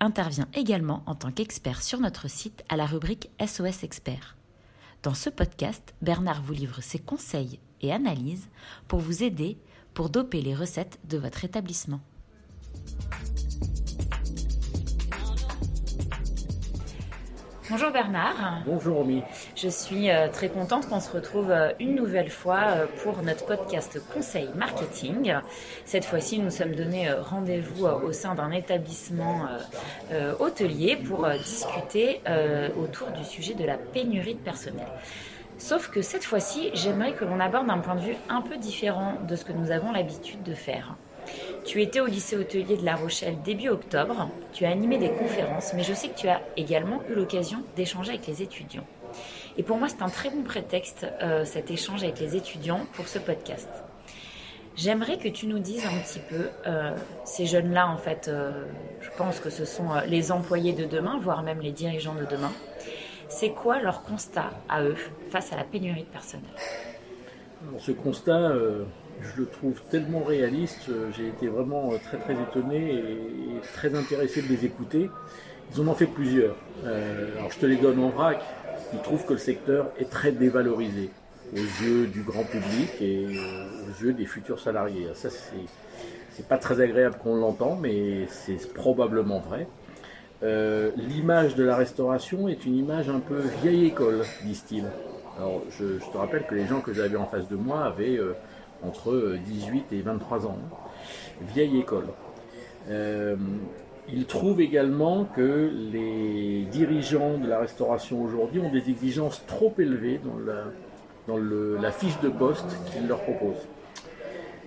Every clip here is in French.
intervient également en tant qu'expert sur notre site à la rubrique SOS Expert. Dans ce podcast, Bernard vous livre ses conseils et analyses pour vous aider pour doper les recettes de votre établissement. Bonjour Bernard. Bonjour Romy. Je suis euh, très contente qu'on se retrouve euh, une nouvelle fois euh, pour notre podcast Conseil Marketing. Cette fois-ci, nous sommes donnés rendez-vous au sein d'un établissement hôtelier pour discuter autour du sujet de la pénurie de personnel. Sauf que cette fois-ci, j'aimerais que l'on aborde un point de vue un peu différent de ce que nous avons l'habitude de faire. Tu étais au lycée hôtelier de La Rochelle début octobre, tu as animé des conférences, mais je sais que tu as également eu l'occasion d'échanger avec les étudiants. Et pour moi, c'est un très bon prétexte, euh, cet échange avec les étudiants, pour ce podcast. J'aimerais que tu nous dises un petit peu, euh, ces jeunes-là, en fait, euh, je pense que ce sont les employés de demain, voire même les dirigeants de demain. C'est quoi leur constat à eux face à la pénurie de personnel? Ce constat, je le trouve tellement réaliste, euh, j'ai été vraiment euh, très très étonné et très intéressé de les écouter. Ils en ont fait plusieurs. Euh, alors je te les donne en vrac. Ils trouvent que le secteur est très dévalorisé aux yeux du grand public et aux yeux des futurs salariés. Ça c'est pas très agréable qu'on l'entend, mais c'est probablement vrai. L'image de la restauration est une image un peu vieille école, disent-ils. Alors je, te rappelle que les gens que j'avais en face de moi avaient entre 18 et 23 ans. Vieille école. Euh, il trouve également que les dirigeants de la restauration aujourd'hui ont des exigences trop élevées dans la, dans la fiche de poste qu'ils leur proposent.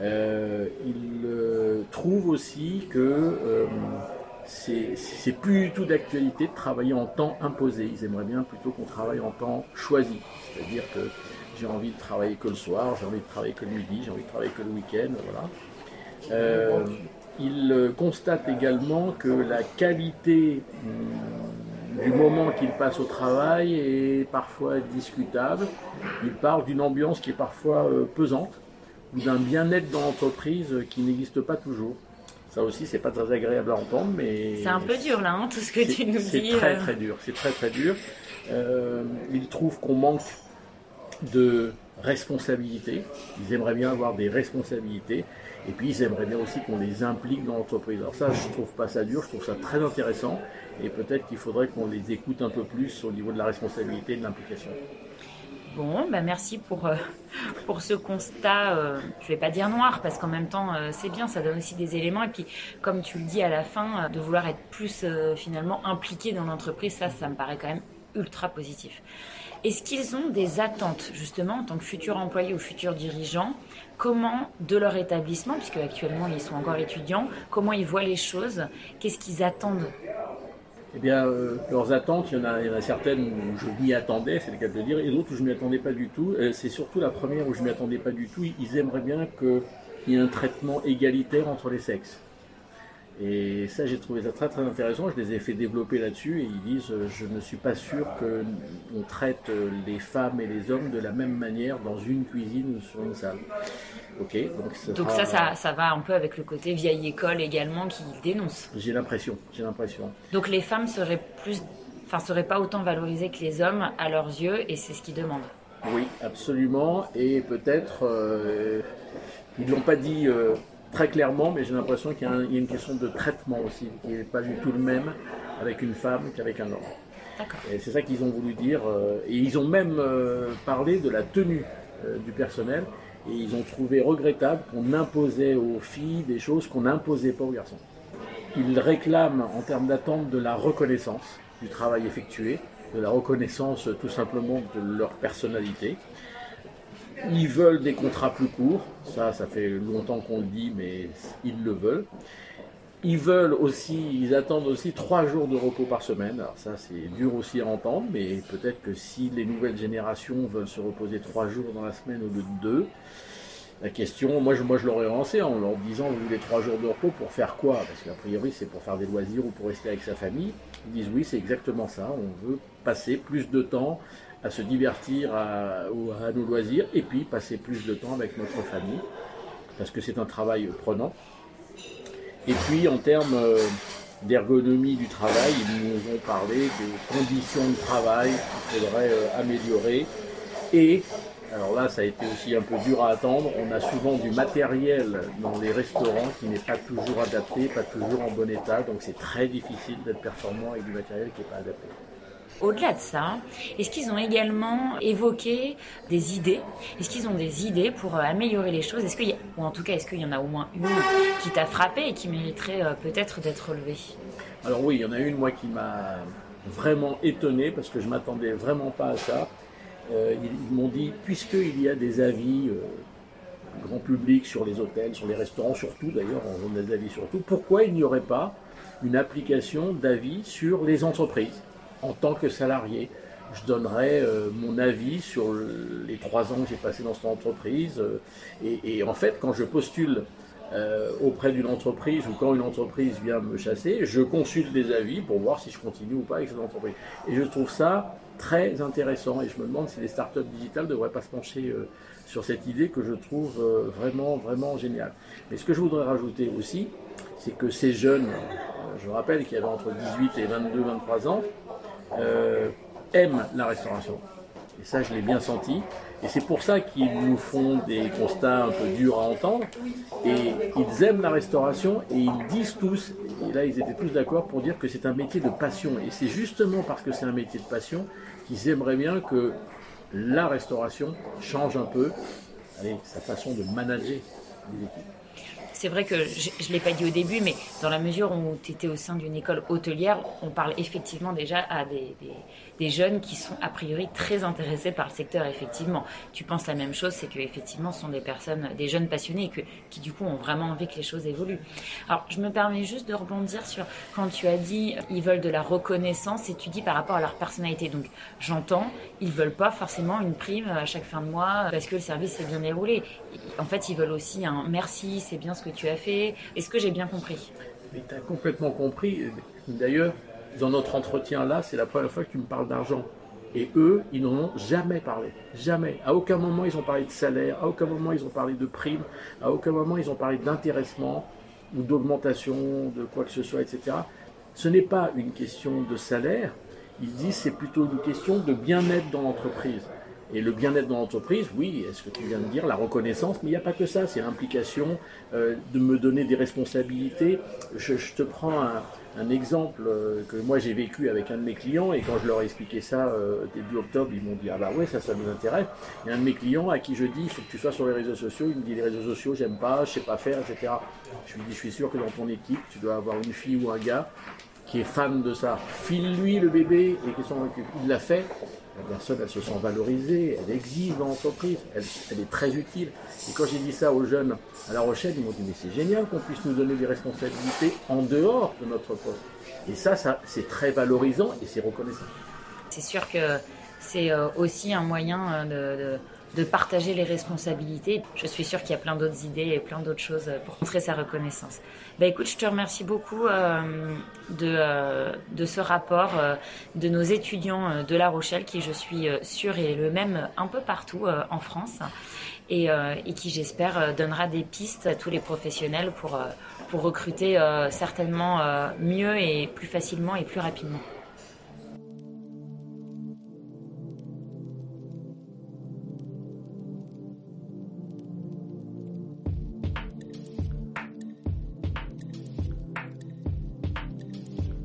Euh, il euh, trouve aussi que euh, c'est plus du tout d'actualité de travailler en temps imposé. Ils aimeraient bien plutôt qu'on travaille en temps choisi. C'est-à-dire que j'ai envie de travailler que le soir, j'ai envie de travailler que le midi, j'ai envie de travailler que le week-end, voilà. Euh, il constate également que la qualité hum, du moment qu'il passe au travail est parfois discutable. Il parle d'une ambiance qui est parfois euh, pesante ou d'un bien-être dans l'entreprise qui n'existe pas toujours. Ça aussi, c'est pas très agréable à entendre, mais c'est un peu dur là, hein, tout ce que tu nous dis. C'est très euh. très dur. C'est très très dur. il trouve qu'on manque de responsabilité. Ils aimeraient bien avoir des responsabilités. Et puis ils aimeraient bien aussi qu'on les implique dans l'entreprise. Alors ça, je trouve pas ça dur, je trouve ça très intéressant. Et peut-être qu'il faudrait qu'on les écoute un peu plus au niveau de la responsabilité et de l'implication. Bon, bah merci pour, euh, pour ce constat, euh, je vais pas dire noir, parce qu'en même temps, euh, c'est bien, ça donne aussi des éléments. Et puis, comme tu le dis à la fin, de vouloir être plus finalement impliqué dans l'entreprise, ça, ça me paraît quand même ultra positif. Est-ce qu'ils ont des attentes, justement, en tant que futurs employés ou futurs dirigeants? Comment, de leur établissement, puisque actuellement ils sont encore étudiants, comment ils voient les choses? Qu'est-ce qu'ils attendent eh bien, euh, leurs attentes, il y, en a, certaines où je m'y attendais, c'est le cas de le dire, et d'autres où je m'y attendais pas du tout. Euh, c'est surtout la première où je m'y attendais pas du tout. Ils aimeraient bien qu'il y ait un traitement égalitaire entre les sexes. Et ça, j'ai trouvé ça très très intéressant. Je les ai fait développer là-dessus et ils disent euh, Je ne suis pas sûr qu'on traite les femmes et les hommes de la même manière dans une cuisine ou sur une salle. Ok, donc, ça, ça, ça, va un peu avec le côté vieille école également qui dénonce. J'ai l'impression, j'ai l'impression. Donc les femmes seraient plus, enfin seraient pas autant valorisées que les hommes à leurs yeux et c'est ce qu'ils demandent. Oui, absolument. Et peut-être, euh, ils l'ont pas dit très clairement, mais j'ai l'impression qu'il y, a une question de traitement aussi, qui n'est pas du tout le même avec une femme qu'avec un homme. Et c'est ça qu'ils ont voulu dire. Euh, et ils ont même euh, parlé de la tenue euh, du personnel. Et ils ont trouvé regrettable qu'on imposait aux filles des choses qu'on n'imposait pas aux garçons. Ils réclament en termes d'attente de la reconnaissance du travail effectué, de la reconnaissance tout simplement de leur personnalité. Ils veulent des contrats plus courts, ça, ça fait longtemps qu'on le dit, mais ils le veulent. Ils veulent aussi, ils attendent aussi trois jours de repos par semaine. Alors ça, c'est dur aussi à entendre, mais peut-être que si les nouvelles générations veulent se reposer trois jours dans la semaine au lieu de deux, la question, moi je, l'aurais lancé en leur disant vous voulez trois jours de repos pour faire quoi? Parce qu'a priori c'est pour faire des loisirs ou pour rester avec sa famille. Ils disent oui, c'est exactement ça. On veut passer plus de temps à se divertir à, à nos loisirs et puis passer plus de temps avec notre famille parce que c'est un travail prenant. Et puis en termes euh, d'ergonomie du travail, ils nous ont parlé des conditions de travail qu'il faudrait euh, améliorer. Et, alors là, ça a été aussi un peu dur à attendre, on a souvent du matériel dans les restaurants qui n'est pas toujours adapté, pas toujours en bon état, donc c'est très difficile d'être performant avec du matériel qui n'est pas adapté. Au-delà de ça, est-ce qu'ils ont également évoqué des idées? Est-ce qu'ils ont des idées pour euh, améliorer les choses? Est-ce qu'il ou en tout cas, est-ce qu'il y en a au moins une qui t'a frappé et qui mériterait euh, peut-être d'être relevée? Alors oui, il y en a une moi qui m'a vraiment étonné parce que je m'attendais vraiment pas à ça. Euh, ils, m'ont dit puisqu'il y a des avis grand public sur les hôtels, sur les restaurants, surtout d'ailleurs, on donne des avis surtout, pourquoi il n'y aurait pas une application d'avis sur les entreprises? En tant que salarié. Je donnerai euh, mon avis sur les trois ans que j'ai passé dans cette entreprise. Euh, et, en fait, quand je postule euh, auprès d'une entreprise ou quand une entreprise vient me chasser, je consulte des avis pour voir si je continue ou pas avec cette entreprise. Et je trouve ça très intéressant et je me demande si les startups digitales ne devraient pas se pencher sur cette idée que je trouve vraiment, vraiment géniale. Mais ce que je voudrais rajouter aussi, c'est que ces jeunes, je rappelle qu'il y avait entre 18 et 22, 23 ans, euh, aiment la restauration. Et ça, je l'ai bien senti. Et c'est pour ça qu'ils nous font des constats un peu durs à entendre. Et ils aiment la restauration et ils disent tous, et là ils étaient tous d'accord pour dire que c'est un métier de passion. Et c'est justement parce que c'est un métier de passion qu'ils aimeraient bien que la restauration change un peu sa façon de manager les équipes c'est vrai que je ne l'ai pas dit au début, mais dans la mesure où tu étais au sein d'une école hôtelière, on parle effectivement déjà à des, jeunes qui sont a priori très intéressés par le secteur, effectivement. Tu penses la même chose, c'est que effectivement, ce sont des personnes, des jeunes passionnés qui du coup ont vraiment envie que les choses évoluent. Alors, je me permets juste de rebondir sur quand tu as dit ils veulent de la reconnaissance et tu dis par rapport à leur personnalité. Donc, j'entends, ils veulent pas forcément une prime à chaque fin de mois parce que le service s'est bien déroulé. En fait, ils veulent aussi un merci, c'est bien ce que tu as fait. Est-ce que j'ai bien compris? Mais tu as complètement compris. D'ailleurs, dans notre entretien là, c'est la première fois que tu me parles d'argent. Et eux, ils n'en ont jamais parlé. Jamais. À aucun moment, ils ont parlé de salaire. À aucun moment, ils ont parlé de primes. À aucun moment, ils ont parlé d'intéressement ou d'augmentation de quoi que ce soit, etc. Ce n'est pas une question de salaire. Ils disent c'est plutôt une question de bien-être dans l'entreprise. Et le bien-être dans l'entreprise, oui, est-ce que tu viens de dire, la reconnaissance, mais il n'y a pas que ça, c'est l'implication euh, de me donner des responsabilités. Je, te prends un, exemple euh, que moi j'ai vécu avec un de mes clients, et quand je leur ai expliqué ça euh, début octobre, ils m'ont dit, ah bah ouais, ça, ça nous intéresse. A un de mes clients à qui je dis, il faut que tu sois sur les réseaux sociaux, il me dit, les réseaux sociaux, j'aime pas, je sais pas faire, etc. Je lui dis, je suis sûr que dans ton équipe, tu dois avoir une fille ou un gars qui est fan de ça. File-lui le bébé et qu'il s'en occupe. Il l'a fait, la personne, elle se sent valorisée, elle existe dans l'entreprise, elle, est très utile. Et quand j'ai dit ça aux jeunes à La Rochelle, ils m'ont dit, mais c'est génial qu'on puisse nous donner des responsabilités en dehors de notre poste. Et ça, ça c'est très valorisant et c'est reconnaissant. C'est sûr que c'est euh, aussi un moyen euh, de de partager les responsabilités. Je suis sûre qu'il y a plein d'autres idées et plein d'autres choses pour montrer sa reconnaissance. Bah écoute, je te remercie beaucoup euh, de, euh, de ce rapport euh, de nos étudiants de La Rochelle, qui je suis sûre est le même un peu partout en France et, et qui j'espère donnera des pistes à tous les professionnels pour, pour recruter certainement mieux et plus facilement et plus rapidement.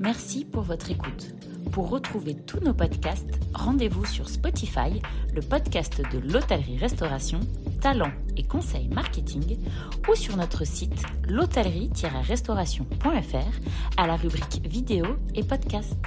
Merci pour votre écoute. Pour retrouver tous nos podcasts, rendez-vous sur Spotify, le podcast de l'hôtellerie-restauration, talent et conseils marketing, ou sur notre site l'hôtellerie-restauration.fr à la rubrique vidéo et podcast.